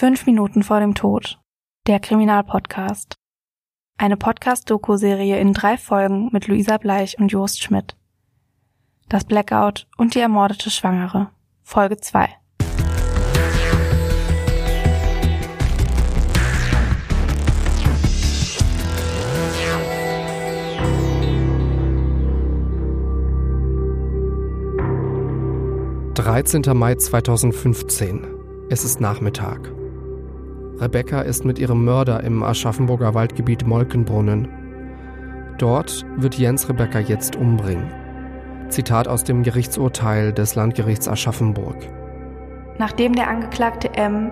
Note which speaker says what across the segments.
Speaker 1: Fünf Minuten vor dem Tod. Der Kriminalpodcast. Eine Podcast-Doku-Serie in drei Folgen mit Luisa Bleich und Jost Schmidt. Das Blackout und die ermordete Schwangere. Folge 2.
Speaker 2: Dreizehnter Mai 2015. Es ist Nachmittag. Rebecca ist mit ihrem Mörder im Aschaffenburger Waldgebiet Molkenbrunnen. Dort wird Jens Rebecca jetzt umbringen. Zitat aus dem Gerichtsurteil des Landgerichts Aschaffenburg.
Speaker 1: Nachdem der Angeklagte M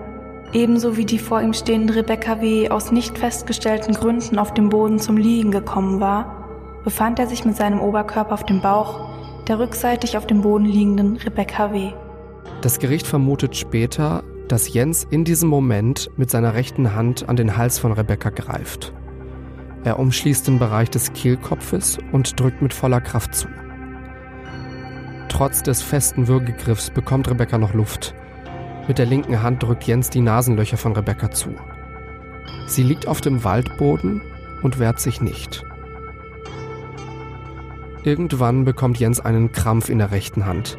Speaker 1: ebenso wie die vor ihm stehende Rebecca W. aus nicht festgestellten Gründen auf dem Boden zum Liegen gekommen war, befand er sich mit seinem Oberkörper auf dem Bauch der rückseitig auf dem Boden liegenden Rebecca W.
Speaker 2: Das Gericht vermutet später, dass Jens in diesem Moment mit seiner rechten Hand an den Hals von Rebecca greift. Er umschließt den Bereich des Kehlkopfes und drückt mit voller Kraft zu. Trotz des festen Würgegriffs bekommt Rebecca noch Luft. Mit der linken Hand drückt Jens die Nasenlöcher von Rebecca zu. Sie liegt auf dem Waldboden und wehrt sich nicht. Irgendwann bekommt Jens einen Krampf in der rechten Hand.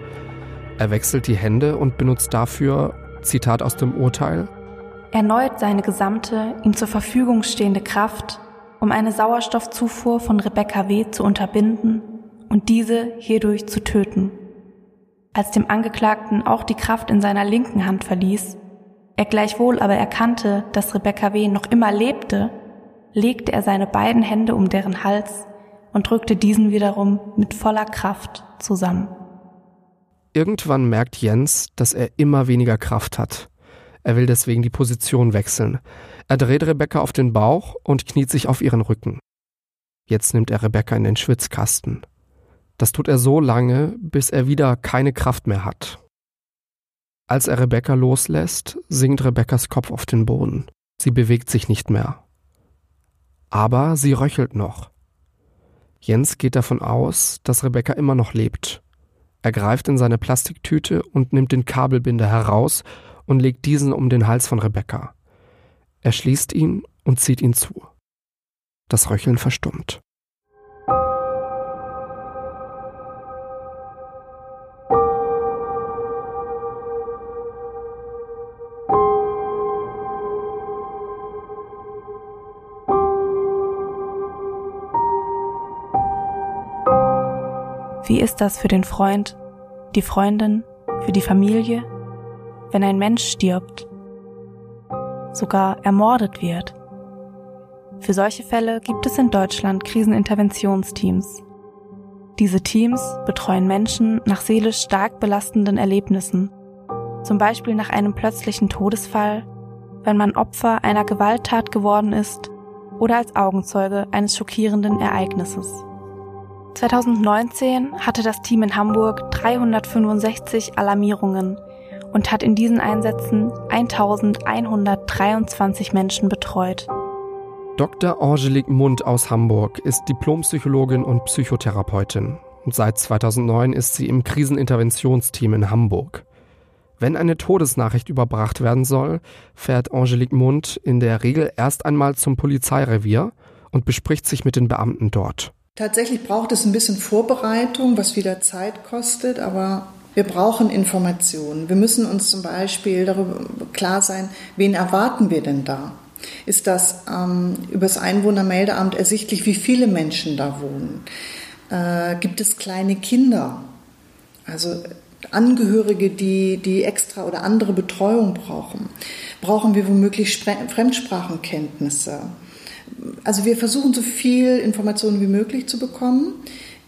Speaker 2: Er wechselt die Hände und benutzt dafür Zitat aus dem Urteil.
Speaker 1: Erneut seine gesamte ihm zur Verfügung stehende Kraft, um eine Sauerstoffzufuhr von Rebecca W. zu unterbinden und diese hierdurch zu töten. Als dem Angeklagten auch die Kraft in seiner linken Hand verließ, er gleichwohl aber erkannte, dass Rebecca W. noch immer lebte, legte er seine beiden Hände um deren Hals und drückte diesen wiederum mit voller Kraft zusammen.
Speaker 2: Irgendwann merkt Jens, dass er immer weniger Kraft hat. Er will deswegen die Position wechseln. Er dreht Rebecca auf den Bauch und kniet sich auf ihren Rücken. Jetzt nimmt er Rebecca in den Schwitzkasten. Das tut er so lange, bis er wieder keine Kraft mehr hat. Als er Rebecca loslässt, sinkt Rebeccas Kopf auf den Boden. Sie bewegt sich nicht mehr. Aber sie röchelt noch. Jens geht davon aus, dass Rebecca immer noch lebt. Er greift in seine Plastiktüte und nimmt den Kabelbinder heraus und legt diesen um den Hals von Rebecca. Er schließt ihn und zieht ihn zu. Das Röcheln verstummt.
Speaker 1: Wie ist das für den Freund, die Freundin, für die Familie, wenn ein Mensch stirbt, sogar ermordet wird? Für solche Fälle gibt es in Deutschland Kriseninterventionsteams. Diese Teams betreuen Menschen nach seelisch stark belastenden Erlebnissen, zum Beispiel nach einem plötzlichen Todesfall, wenn man Opfer einer Gewalttat geworden ist oder als Augenzeuge eines schockierenden Ereignisses. 2019 hatte das Team in Hamburg 365 Alarmierungen und hat in diesen Einsätzen 1123 Menschen betreut.
Speaker 2: Dr. Angelique Mund aus Hamburg ist Diplompsychologin und Psychotherapeutin. Seit 2009 ist sie im Kriseninterventionsteam in Hamburg. Wenn eine Todesnachricht überbracht werden soll, fährt Angelique Mund in der Regel erst einmal zum Polizeirevier und bespricht sich mit den Beamten dort.
Speaker 3: Tatsächlich braucht es ein bisschen Vorbereitung, was wieder Zeit kostet, aber wir brauchen Informationen. Wir müssen uns zum Beispiel darüber klar sein, wen erwarten wir denn da? Ist das ähm, über das Einwohnermeldeamt ersichtlich, wie viele Menschen da wohnen? Äh, gibt es kleine Kinder? Also Angehörige, die, die extra oder andere Betreuung brauchen? Brauchen wir womöglich Fremdsprachenkenntnisse? Also wir versuchen so viel Informationen wie möglich zu bekommen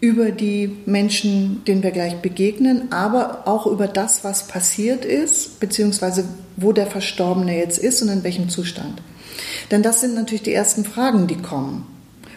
Speaker 3: über die Menschen, denen wir gleich begegnen, aber auch über das, was passiert ist, beziehungsweise wo der Verstorbene jetzt ist und in welchem Zustand. Denn das sind natürlich die ersten Fragen, die kommen.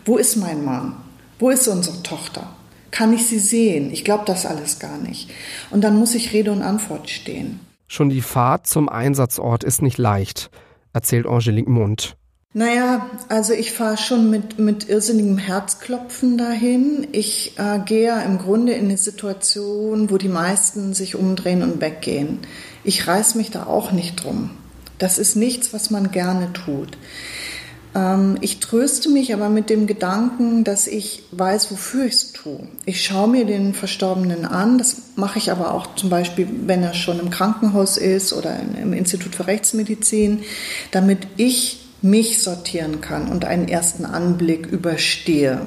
Speaker 3: Wo ist mein Mann? Wo ist unsere Tochter? Kann ich sie sehen? Ich glaube das alles gar nicht. Und dann muss ich Rede und Antwort stehen.
Speaker 2: Schon die Fahrt zum Einsatzort ist nicht leicht, erzählt Angelique Mund.
Speaker 3: Naja, also ich fahre schon mit, mit irrsinnigem Herzklopfen dahin. Ich äh, gehe ja im Grunde in eine Situation, wo die meisten sich umdrehen und weggehen. Ich reiß mich da auch nicht drum. Das ist nichts, was man gerne tut. Ähm, ich tröste mich aber mit dem Gedanken, dass ich weiß, wofür ich es tue. Ich schaue mir den Verstorbenen an. Das mache ich aber auch zum Beispiel, wenn er schon im Krankenhaus ist oder im Institut für Rechtsmedizin, damit ich mich sortieren kann und einen ersten Anblick überstehe.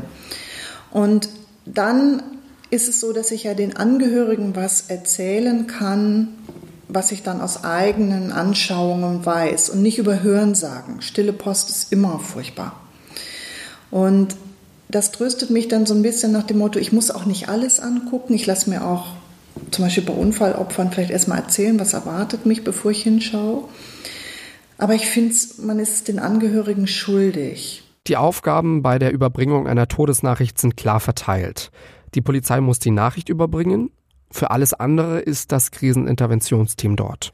Speaker 3: Und dann ist es so, dass ich ja den Angehörigen was erzählen kann, was ich dann aus eigenen Anschauungen weiß und nicht über Hörensagen. Stille Post ist immer furchtbar. Und das tröstet mich dann so ein bisschen nach dem Motto, ich muss auch nicht alles angucken. Ich lasse mir auch zum Beispiel bei Unfallopfern vielleicht erstmal erzählen, was erwartet mich, bevor ich hinschaue. Aber ich finde, man ist den Angehörigen schuldig.
Speaker 2: Die Aufgaben bei der Überbringung einer Todesnachricht sind klar verteilt. Die Polizei muss die Nachricht überbringen. Für alles andere ist das Kriseninterventionsteam dort.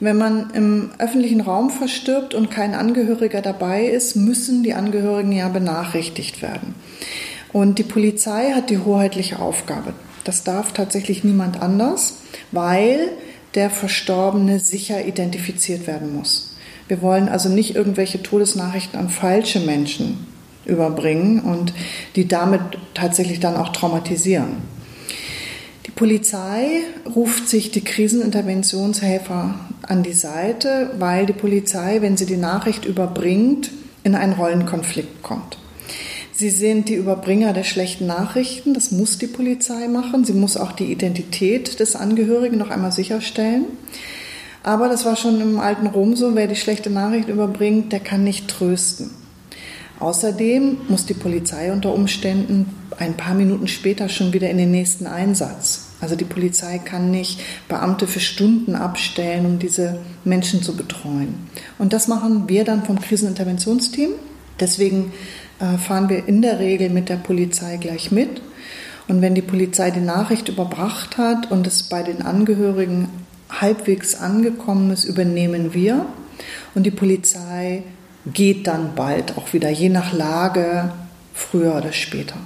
Speaker 3: Wenn man im öffentlichen Raum verstirbt und kein Angehöriger dabei ist, müssen die Angehörigen ja benachrichtigt werden. Und die Polizei hat die hoheitliche Aufgabe. Das darf tatsächlich niemand anders, weil der Verstorbene sicher identifiziert werden muss. Wir wollen also nicht irgendwelche Todesnachrichten an falsche Menschen überbringen und die damit tatsächlich dann auch traumatisieren. Die Polizei ruft sich die Kriseninterventionshelfer an die Seite, weil die Polizei, wenn sie die Nachricht überbringt, in einen Rollenkonflikt kommt. Sie sind die Überbringer der schlechten Nachrichten, das muss die Polizei machen. Sie muss auch die Identität des Angehörigen noch einmal sicherstellen. Aber das war schon im alten Rom so, wer die schlechte Nachricht überbringt, der kann nicht trösten. Außerdem muss die Polizei unter Umständen ein paar Minuten später schon wieder in den nächsten Einsatz. Also die Polizei kann nicht Beamte für Stunden abstellen, um diese Menschen zu betreuen. Und das machen wir dann vom Kriseninterventionsteam. Deswegen äh, fahren wir in der Regel mit der Polizei gleich mit. Und wenn die Polizei die Nachricht überbracht hat und es bei den Angehörigen halbwegs angekommen ist, übernehmen wir. Und die Polizei geht dann bald auch wieder, je nach Lage, früher oder später.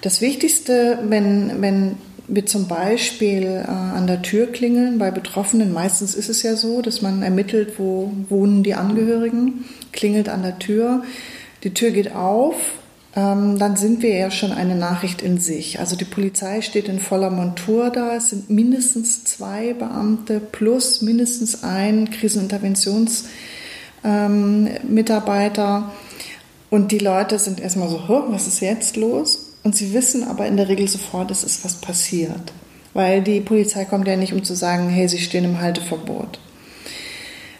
Speaker 3: Das Wichtigste, wenn, wenn wir zum Beispiel äh, an der Tür klingeln bei Betroffenen, meistens ist es ja so, dass man ermittelt, wo wohnen die Angehörigen, klingelt an der Tür, die Tür geht auf dann sind wir ja schon eine Nachricht in sich. Also die Polizei steht in voller Montur da. Es sind mindestens zwei Beamte plus mindestens ein Kriseninterventionsmitarbeiter. Ähm, und die Leute sind erstmal so, was ist jetzt los? Und sie wissen aber in der Regel sofort, es ist was passiert. Weil die Polizei kommt ja nicht, um zu sagen, hey, sie stehen im Halteverbot.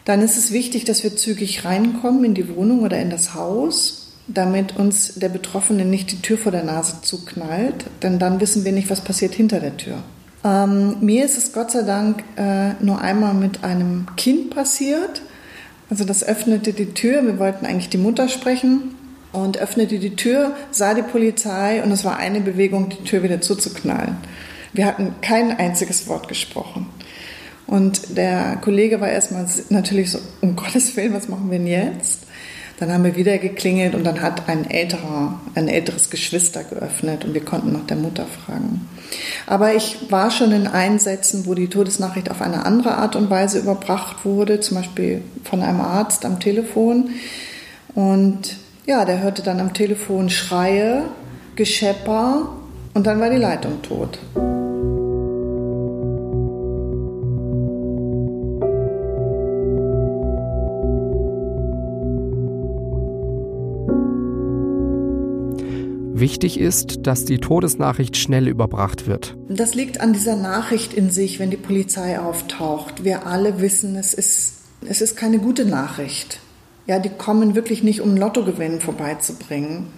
Speaker 3: Dann ist es wichtig, dass wir zügig reinkommen in die Wohnung oder in das Haus damit uns der Betroffene nicht die Tür vor der Nase zuknallt, denn dann wissen wir nicht, was passiert hinter der Tür. Ähm, mir ist es Gott sei Dank äh, nur einmal mit einem Kind passiert. Also das öffnete die Tür, wir wollten eigentlich die Mutter sprechen und öffnete die Tür, sah die Polizei und es war eine Bewegung, die Tür wieder zuzuknallen. Wir hatten kein einziges Wort gesprochen. Und der Kollege war erstmal natürlich so, um Gottes Willen, was machen wir denn jetzt? Dann haben wir wieder geklingelt und dann hat ein älterer, ein älteres Geschwister geöffnet und wir konnten nach der Mutter fragen. Aber ich war schon in Einsätzen, wo die Todesnachricht auf eine andere Art und Weise überbracht wurde, zum Beispiel von einem Arzt am Telefon. Und ja, der hörte dann am Telefon Schreie, Geschepper und dann war die Leitung tot.
Speaker 2: Wichtig ist, dass die Todesnachricht schnell überbracht wird.
Speaker 3: Das liegt an dieser Nachricht in sich, wenn die Polizei auftaucht. Wir alle wissen, es ist, es ist keine gute Nachricht. Ja, die kommen wirklich nicht, um Lottogewinn vorbeizubringen.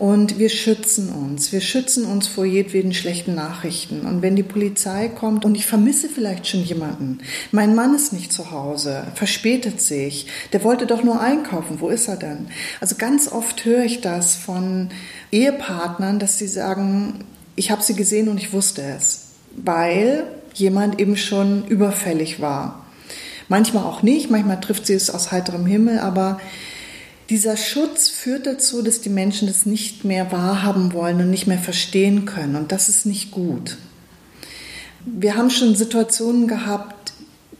Speaker 3: Und wir schützen uns. Wir schützen uns vor jedweden schlechten Nachrichten. Und wenn die Polizei kommt und ich vermisse vielleicht schon jemanden, mein Mann ist nicht zu Hause, verspätet sich, der wollte doch nur einkaufen, wo ist er denn? Also ganz oft höre ich das von Ehepartnern, dass sie sagen, ich habe sie gesehen und ich wusste es, weil jemand eben schon überfällig war. Manchmal auch nicht, manchmal trifft sie es aus heiterem Himmel, aber dieser Schutz führt dazu, dass die Menschen das nicht mehr wahrhaben wollen und nicht mehr verstehen können. Und das ist nicht gut. Wir haben schon Situationen gehabt,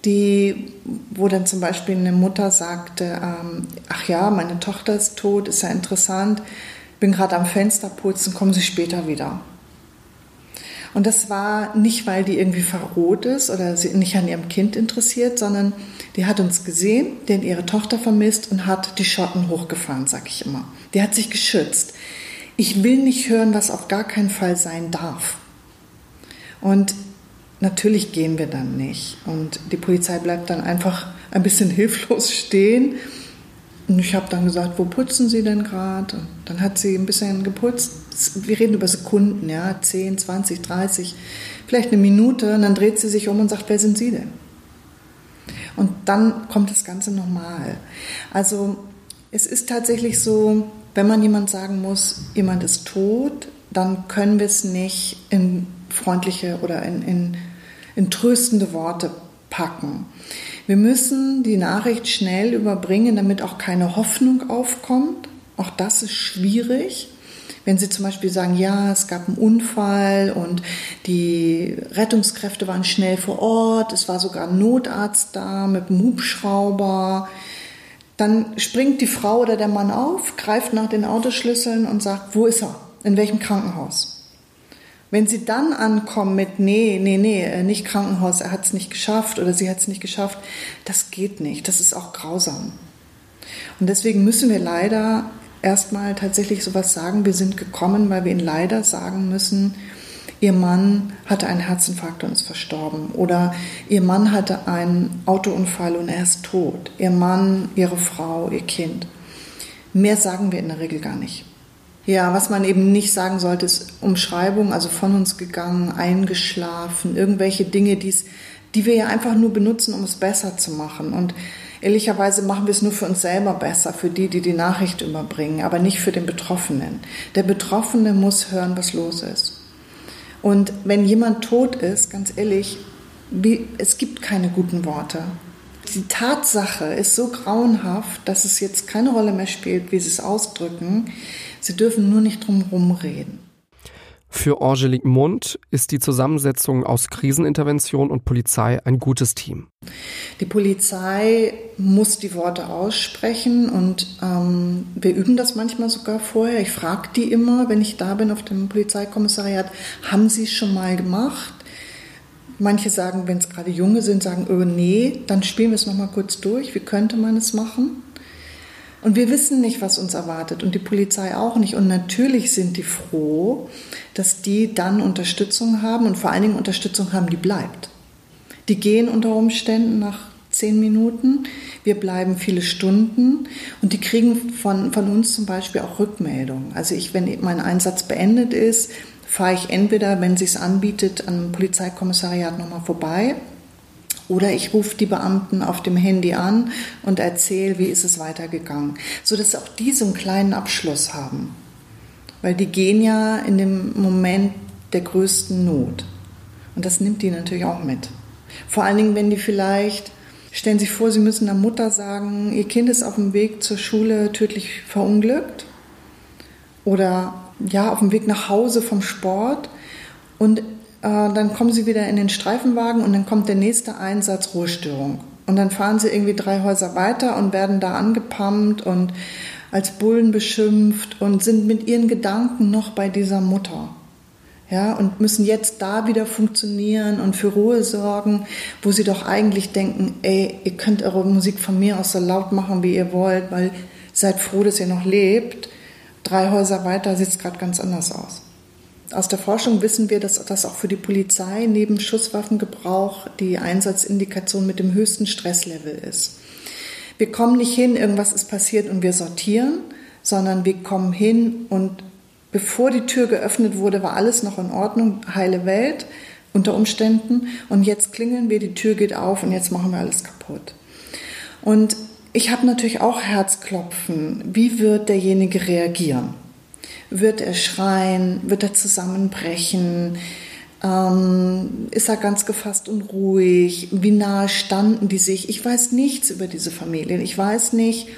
Speaker 3: die, wo dann zum Beispiel eine Mutter sagte, ähm, ach ja, meine Tochter ist tot, ist ja interessant, bin gerade am Fenster putzen, kommen Sie später wieder. Und das war nicht, weil die irgendwie verroht ist oder sie nicht an ihrem Kind interessiert, sondern die hat uns gesehen, hat ihre Tochter vermisst und hat die Schotten hochgefahren, sag ich immer. Die hat sich geschützt. Ich will nicht hören, was auf gar keinen Fall sein darf. Und natürlich gehen wir dann nicht. Und die Polizei bleibt dann einfach ein bisschen hilflos stehen. Und ich habe dann gesagt, wo putzen Sie denn gerade? Und dann hat sie ein bisschen geputzt. Wir reden über Sekunden, ja, 10, 20, 30, vielleicht eine Minute. Und dann dreht sie sich um und sagt, wer sind Sie denn? Und dann kommt das Ganze normal. Also es ist tatsächlich so, wenn man jemand sagen muss, jemand ist tot, dann können wir es nicht in freundliche oder in, in in tröstende Worte packen. Wir müssen die Nachricht schnell überbringen, damit auch keine Hoffnung aufkommt. Auch das ist schwierig. Wenn Sie zum Beispiel sagen, ja, es gab einen Unfall und die Rettungskräfte waren schnell vor Ort, es war sogar ein Notarzt da mit einem Hubschrauber, dann springt die Frau oder der Mann auf, greift nach den Autoschlüsseln und sagt, wo ist er? In welchem Krankenhaus? Wenn sie dann ankommen mit, nee, nee, nee, äh, nicht Krankenhaus, er hat es nicht geschafft oder sie hat es nicht geschafft, das geht nicht. Das ist auch grausam. Und deswegen müssen wir leider erstmal tatsächlich sowas sagen, wir sind gekommen, weil wir ihnen leider sagen müssen, ihr Mann hatte einen Herzinfarkt und ist verstorben. Oder ihr Mann hatte einen Autounfall und er ist tot. Ihr Mann, ihre Frau, ihr Kind. Mehr sagen wir in der Regel gar nicht. Ja, was man eben nicht sagen sollte, ist Umschreibung, also von uns gegangen, eingeschlafen, irgendwelche Dinge, die's, die wir ja einfach nur benutzen, um es besser zu machen. Und ehrlicherweise machen wir es nur für uns selber besser, für die, die die Nachricht überbringen, aber nicht für den Betroffenen. Der Betroffene muss hören, was los ist. Und wenn jemand tot ist, ganz ehrlich, wie, es gibt keine guten Worte. Die Tatsache ist so grauenhaft, dass es jetzt keine Rolle mehr spielt, wie sie es ausdrücken. Sie dürfen nur nicht drum reden.
Speaker 2: Für Angelique Mund ist die Zusammensetzung aus Krisenintervention und Polizei ein gutes Team.
Speaker 3: Die Polizei muss die Worte aussprechen und ähm, wir üben das manchmal sogar vorher. Ich frage die immer, wenn ich da bin auf dem Polizeikommissariat, haben sie es schon mal gemacht? Manche sagen, wenn es gerade junge sind, sagen, oh nee, dann spielen wir es nochmal kurz durch. Wie könnte man es machen? Und wir wissen nicht, was uns erwartet und die Polizei auch nicht. Und natürlich sind die froh, dass die dann Unterstützung haben und vor allen Dingen Unterstützung haben, die bleibt. Die gehen unter Umständen nach zehn Minuten. Wir bleiben viele Stunden und die kriegen von, von uns zum Beispiel auch Rückmeldungen. Also ich, wenn mein Einsatz beendet ist, fahre ich entweder, wenn es sich anbietet, am Polizeikommissariat nochmal vorbei oder ich rufe die Beamten auf dem Handy an und erzähle, wie ist es weitergegangen. So dass auch die so einen kleinen Abschluss haben. Weil die gehen ja in dem Moment der größten Not. Und das nimmt die natürlich auch mit. Vor allen Dingen, wenn die vielleicht, stellen Sie sich vor, Sie müssen der Mutter sagen, Ihr Kind ist auf dem Weg zur Schule tödlich verunglückt. Oder ja, auf dem Weg nach Hause vom Sport. Und dann kommen sie wieder in den Streifenwagen und dann kommt der nächste Einsatz Ruhestörung. Und dann fahren sie irgendwie drei Häuser weiter und werden da angepumpt und als Bullen beschimpft und sind mit ihren Gedanken noch bei dieser Mutter. Ja, und müssen jetzt da wieder funktionieren und für Ruhe sorgen, wo sie doch eigentlich denken, ey, ihr könnt eure Musik von mir aus so laut machen, wie ihr wollt, weil seid froh, dass ihr noch lebt. Drei Häuser weiter sieht es gerade ganz anders aus. Aus der Forschung wissen wir, dass das auch für die Polizei neben Schusswaffengebrauch die Einsatzindikation mit dem höchsten Stresslevel ist. Wir kommen nicht hin, irgendwas ist passiert und wir sortieren, sondern wir kommen hin und bevor die Tür geöffnet wurde, war alles noch in Ordnung, heile Welt unter Umständen und jetzt klingeln wir, die Tür geht auf und jetzt machen wir alles kaputt. Und ich habe natürlich auch Herzklopfen. Wie wird derjenige reagieren? Wird er schreien? Wird er zusammenbrechen? Ähm, ist er ganz gefasst und ruhig? Wie nahe standen die sich? Ich weiß nichts über diese Familien. Ich weiß nicht,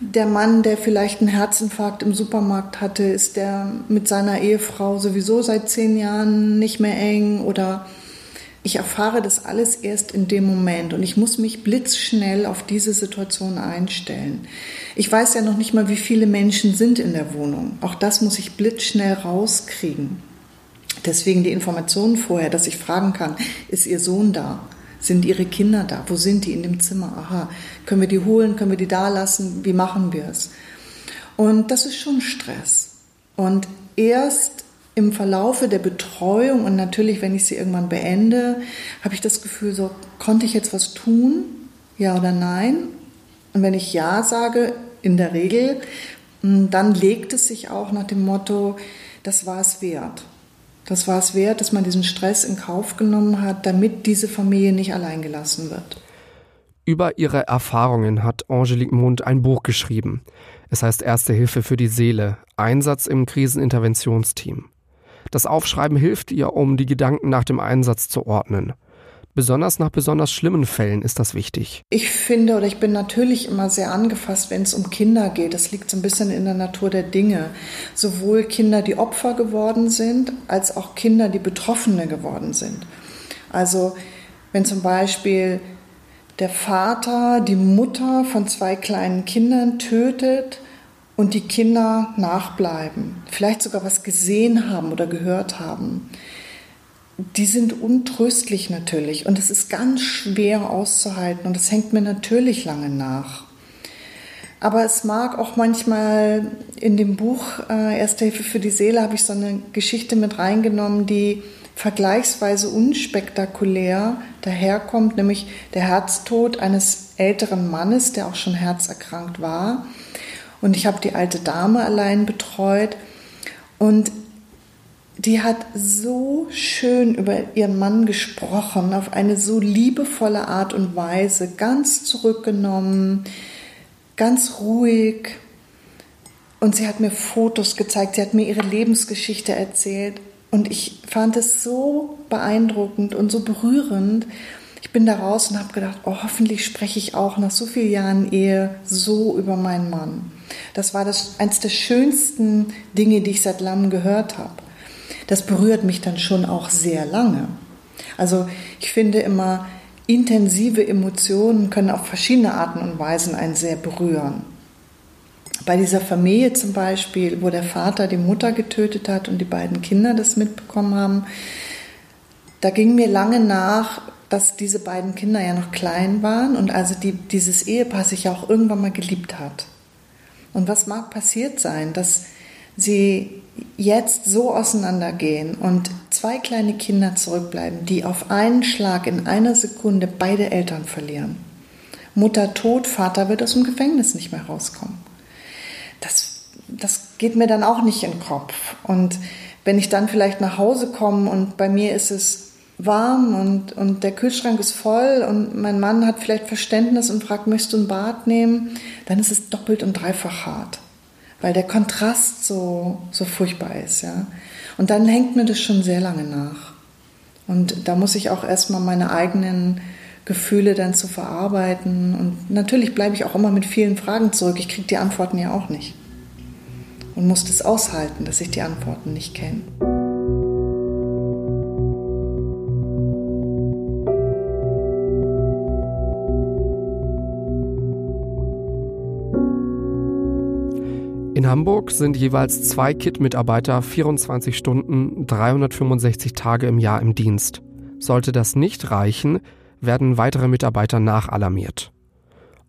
Speaker 3: der Mann, der vielleicht einen Herzinfarkt im Supermarkt hatte, ist der mit seiner Ehefrau sowieso seit zehn Jahren nicht mehr eng oder Ich erfahre das alles erst in dem Moment und ich muss mich blitzschnell auf diese Situation einstellen. Ich weiß ja noch nicht mal, wie viele Menschen sind in der Wohnung. Auch das muss ich blitzschnell rauskriegen. Deswegen die Informationen vorher, dass ich fragen kann, ist Ihr Sohn da? Sind Ihre Kinder da? Wo sind die in dem Zimmer? Aha, können wir die holen? Können wir die da lassen? Wie machen wir es? Und das ist schon Stress. Und erst im Verlaufe der Betreuung und natürlich, wenn ich sie irgendwann beende, habe ich das Gefühl, so konnte ich jetzt was tun? Ja oder nein? Und wenn ich Ja sage, in der Regel, dann legt es sich auch nach dem Motto, das war es wert. Das war es wert, dass man diesen Stress in Kauf genommen hat, damit diese Familie nicht allein gelassen wird.
Speaker 2: Über ihre Erfahrungen hat Angelique Mund ein Buch geschrieben. Es heißt Erste Hilfe für die Seele, Einsatz im Kriseninterventionsteam. Das Aufschreiben hilft ihr, um die Gedanken nach dem Einsatz zu ordnen. Besonders nach besonders schlimmen Fällen ist das wichtig.
Speaker 3: Ich finde oder ich bin natürlich immer sehr angefasst, wenn es um Kinder geht. Das liegt so ein bisschen in der Natur der Dinge. Sowohl Kinder, die Opfer geworden sind, als auch Kinder, die Betroffene geworden sind. Also wenn zum Beispiel der Vater die Mutter von zwei kleinen Kindern tötet und die Kinder nachbleiben, vielleicht sogar was gesehen haben oder gehört haben die sind untröstlich natürlich und es ist ganz schwer auszuhalten und es hängt mir natürlich lange nach. Aber es mag auch manchmal in dem Buch äh, Erste Hilfe für die Seele habe ich so eine Geschichte mit reingenommen, die vergleichsweise unspektakulär daherkommt, nämlich der Herztod eines älteren Mannes, der auch schon herzerkrankt war. Und ich habe die alte Dame allein betreut. Und die hat so schön über ihren Mann gesprochen, auf eine so liebevolle Art und Weise, ganz zurückgenommen, ganz ruhig. Und sie hat mir Fotos gezeigt, sie hat mir ihre Lebensgeschichte erzählt. Und ich fand es so beeindruckend und so berührend. Ich bin da raus und habe gedacht, oh, hoffentlich spreche ich auch nach so vielen Jahren Ehe so über meinen Mann. Das war das, eines der schönsten Dinge, die ich seit langem gehört habe das berührt mich dann schon auch sehr lange. Also ich finde immer, intensive Emotionen können auf verschiedene Arten und Weisen einen sehr berühren. Bei dieser Familie zum Beispiel, wo der Vater die Mutter getötet hat und die beiden Kinder das mitbekommen haben, da ging mir lange nach, dass diese beiden Kinder ja noch klein waren und also die, dieses Ehepaar sich ja auch irgendwann mal geliebt hat. Und was mag passiert sein, dass sie jetzt so auseinandergehen und zwei kleine Kinder zurückbleiben, die auf einen Schlag in einer Sekunde beide Eltern verlieren. Mutter tot, Vater wird aus dem Gefängnis nicht mehr rauskommen. Das, das geht mir dann auch nicht in den Kopf. Und wenn ich dann vielleicht nach Hause komme und bei mir ist es warm und, und der Kühlschrank ist voll und mein Mann hat vielleicht Verständnis und fragt, möchtest du ein Bad nehmen, dann ist es doppelt und dreifach hart weil der Kontrast so, so furchtbar ist. Ja? Und dann hängt mir das schon sehr lange nach. Und da muss ich auch erstmal meine eigenen Gefühle dann zu verarbeiten. Und natürlich bleibe ich auch immer mit vielen Fragen zurück. Ich kriege die Antworten ja auch nicht. Und muss das aushalten, dass ich die Antworten nicht kenne.
Speaker 2: Hamburg sind jeweils zwei KIT-Mitarbeiter 24 Stunden, 365 Tage im Jahr im Dienst. Sollte das nicht reichen, werden weitere Mitarbeiter nachalarmiert.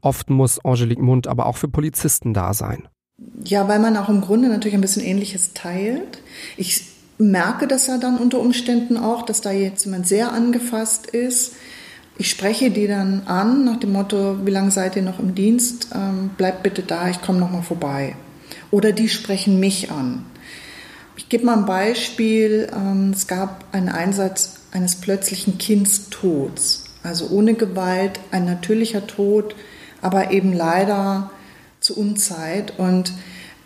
Speaker 2: Oft muss Angelique Mund aber auch für Polizisten da sein.
Speaker 3: Ja, weil man auch im Grunde natürlich ein bisschen Ähnliches teilt. Ich merke das ja dann unter Umständen auch, dass da jetzt jemand sehr angefasst ist. Ich spreche die dann an nach dem Motto, wie lange seid ihr noch im Dienst? Ähm, bleibt bitte da, ich komme noch mal vorbei oder die sprechen mich an. Ich gebe mal ein Beispiel. Ähm, es gab einen Einsatz eines plötzlichen Kindstods, also ohne Gewalt, ein natürlicher Tod, aber eben leider zu Unzeit. Und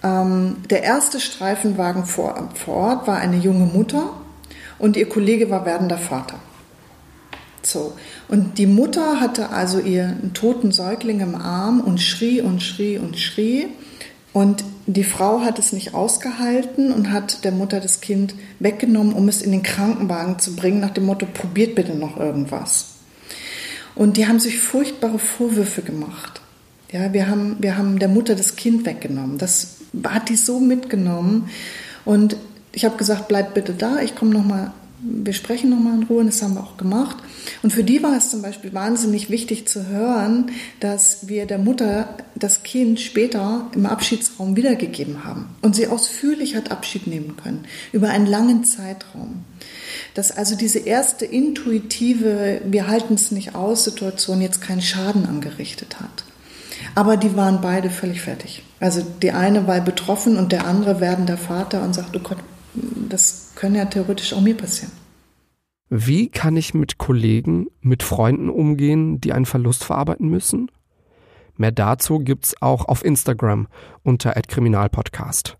Speaker 3: ähm, der erste Streifenwagen vor, vor Ort war eine junge Mutter und ihr Kollege war werdender Vater. So. Und die Mutter hatte also ihren toten Säugling im Arm und schrie und schrie und schrie Und die Frau hat es nicht ausgehalten und hat der Mutter das Kind weggenommen, um es in den Krankenwagen zu bringen, nach dem Motto, probiert bitte noch irgendwas. Und die haben sich furchtbare Vorwürfe gemacht. Ja, wir haben, wir haben der Mutter das Kind weggenommen. Das hat die so mitgenommen. Und ich habe gesagt, bleib bitte da, ich komme nochmal wir sprechen nochmal in Ruhe und das haben wir auch gemacht. Und für die war es zum Beispiel wahnsinnig wichtig zu hören, dass wir der Mutter das Kind später im Abschiedsraum wiedergegeben haben und sie ausführlich hat Abschied nehmen können über einen langen Zeitraum. Dass also diese erste intuitive, wir halten es nicht aus Situation jetzt keinen Schaden angerichtet hat. Aber die waren beide völlig fertig. Also die eine war betroffen und der andere werdender Vater und sagt, oh Gott, das könnte ja theoretisch auch mir passieren.
Speaker 2: Wie kann ich mit Kollegen, mit Freunden umgehen, die einen Verlust verarbeiten müssen? Mehr dazu gibt's auch auf Instagram unter @kriminalpodcast.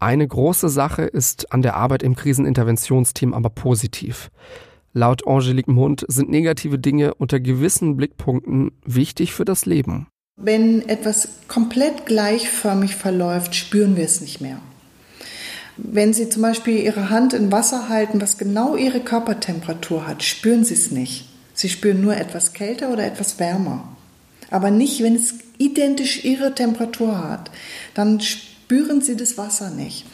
Speaker 2: Eine große Sache ist an der Arbeit im Kriseninterventionsteam aber positiv. Laut Angelique Mund sind negative Dinge unter gewissen Blickpunkten wichtig für das Leben.
Speaker 3: Wenn etwas komplett gleichförmig verläuft, spüren wir es nicht mehr. Wenn Sie zum Beispiel Ihre Hand in Wasser halten, was genau Ihre Körpertemperatur hat, spüren Sie es nicht. Sie spüren nur etwas kälter oder etwas wärmer. Aber nicht, wenn es identisch Ihre Temperatur hat. Dann spüren Sie das Wasser nicht.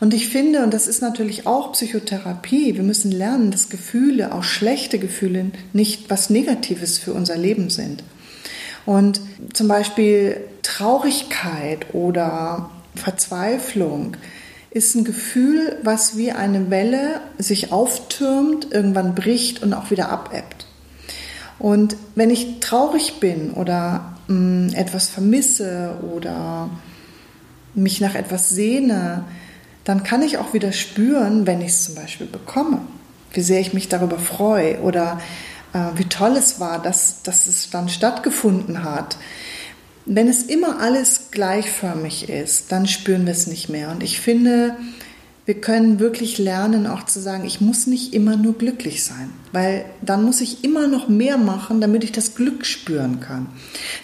Speaker 3: Und ich finde, und das ist natürlich auch Psychotherapie, wir müssen lernen, dass Gefühle, auch schlechte Gefühle, nicht was Negatives für unser Leben sind. Und zum Beispiel Traurigkeit oder Verzweiflung ist ein Gefühl, was wie eine Welle sich auftürmt, irgendwann bricht und auch wieder abebbt. Und wenn ich traurig bin oder mh, mm, etwas vermisse oder mich nach etwas sehne, dann kann ich auch wieder spüren, wenn ich es zum Beispiel bekomme, wie sehr ich mich darüber freue oder äh, wie toll es war, dass, dass es dann stattgefunden hat. Wenn es immer alles gleichförmig ist, dann spüren wir es nicht mehr. Und ich finde, wir können wirklich lernen, auch zu sagen, ich muss nicht immer nur glücklich sein, weil dann muss ich immer noch mehr machen, damit ich das Glück spüren kann.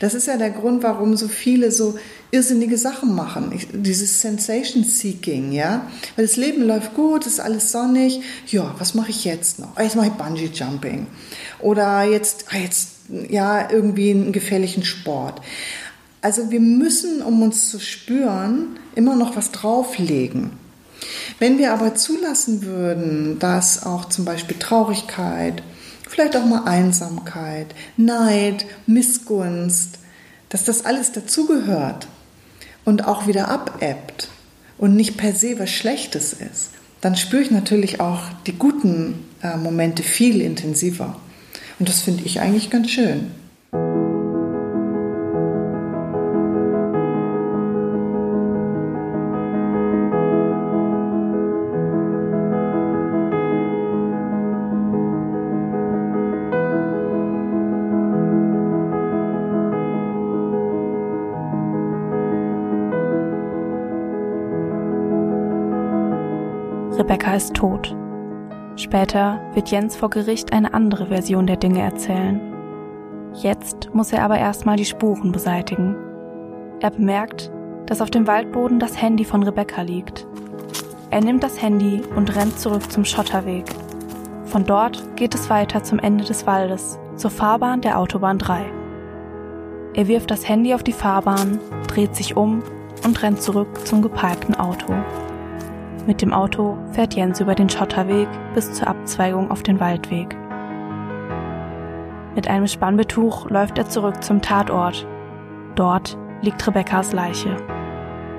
Speaker 3: Das ist ja der Grund, warum so viele so irrsinnige Sachen machen. Ich, dieses Sensation Seeking, ja, weil das Leben läuft gut, ist alles sonnig. Ja, was mache ich jetzt noch? Jetzt mache ich Bungee Jumping oder jetzt, ah, jetzt ja irgendwie einen gefährlichen Sport. Also wir müssen, um uns zu spüren, immer noch was drauflegen. Wenn wir aber zulassen würden, dass auch zum Beispiel Traurigkeit, vielleicht auch mal Einsamkeit, Neid, Missgunst, dass das alles dazugehört und auch wieder abebbt und nicht per se was Schlechtes ist, dann spüre ich natürlich auch die guten äh, Momente viel intensiver. Und das finde ich eigentlich ganz schön.
Speaker 1: Rebecca ist tot. Später wird Jens vor Gericht eine andere Version der Dinge erzählen. Jetzt muss er aber erstmal die Spuren beseitigen. Er bemerkt, dass auf dem Waldboden das Handy von Rebecca liegt. Er nimmt das Handy und rennt zurück zum Schotterweg. Von dort geht es weiter zum Ende des Waldes, zur Fahrbahn der Autobahn 3. Er wirft das Handy auf die Fahrbahn, dreht sich um und rennt zurück zum geparkten Auto. Mit dem Auto fährt Jens über den Schotterweg bis zur Abzweigung auf den Waldweg. Mit einem Spannbetuch läuft er zurück zum Tatort. Dort liegt Rebekkas Leiche.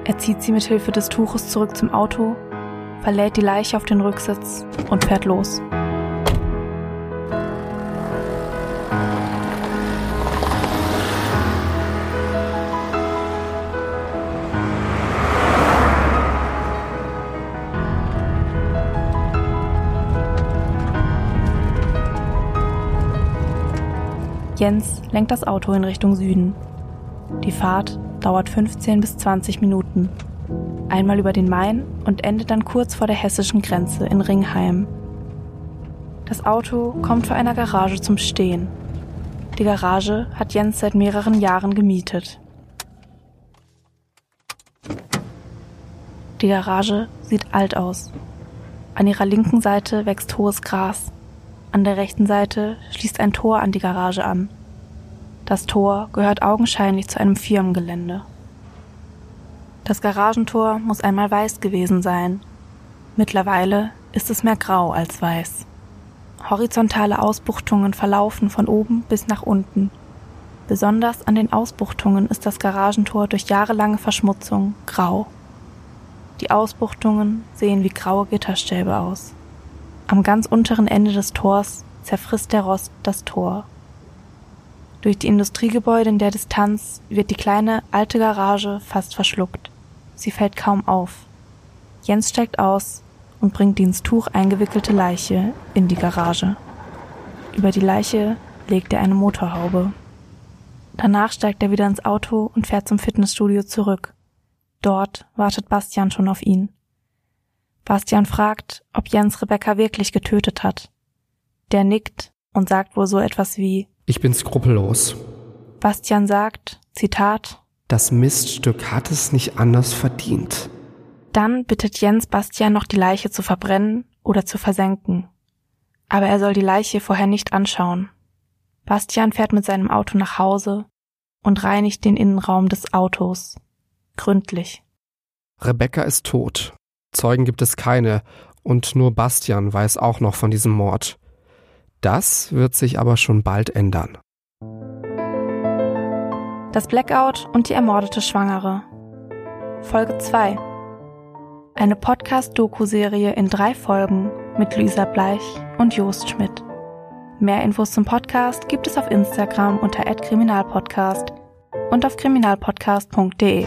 Speaker 1: Er zieht sie mit Hilfe des Tuches zurück zum Auto, verlädt die Leiche auf den Rücksitz und fährt los. Jens lenkt das Auto in Richtung Süden. Die Fahrt dauert 15 bis 20 Minuten. Einmal über den Main und endet dann kurz vor der hessischen Grenze in Ringheim. Das Auto kommt vor einer Garage zum Stehen. Die Garage hat Jens seit mehreren Jahren gemietet. Die Garage sieht alt aus. An ihrer linken Seite wächst hohes Gras. An der rechten Seite schließt ein Tor an die Garage an. Das Tor gehört augenscheinlich zu einem Firmengelände. Das Garagentor muss einmal weiß gewesen sein. Mittlerweile ist es mehr grau als weiß. Horizontale Ausbuchtungen verlaufen von oben bis nach unten. Besonders an den Ausbuchtungen ist das Garagentor durch jahrelange Verschmutzung grau. Die Ausbuchtungen sehen wie graue Gitterstäbe aus. Am ganz unteren Ende des Tors zerfrisst der Rost das Tor. Durch die Industriegebäude in der Distanz wird die kleine alte Garage fast verschluckt. Sie fällt kaum auf. Jens steigt aus und bringt die ins Tuch eingewickelte Leiche in die Garage. Über die Leiche legt er eine Motorhaube. Danach steigt er wieder ins Auto und fährt zum Fitnessstudio zurück. Dort wartet Bastian schon auf ihn. Bastian fragt, ob Jens Rebecca wirklich getötet hat. Der nickt und sagt wohl so etwas wie
Speaker 2: Ich bin skrupellos.
Speaker 1: Bastian sagt, Zitat,
Speaker 2: Das Miststück hat es nicht anders verdient.
Speaker 1: Dann bittet Jens Bastian noch die Leiche zu verbrennen oder zu versenken. Aber er soll die Leiche vorher nicht anschauen. Bastian fährt mit seinem Auto nach Hause und reinigt den Innenraum des Autos gründlich.
Speaker 2: Rebecca ist tot. Zeugen gibt es keine und nur Bastian weiß auch noch von diesem Mord. Das wird sich aber schon bald ändern.
Speaker 1: Das Blackout und die ermordete Schwangere. Folge 2. Eine Podcast-Doku-Serie in drei Folgen mit Luisa Bleich und Jost Schmidt. Mehr Infos zum Podcast gibt es auf Instagram unter @kriminalpodcast und auf kriminalpodcast.de.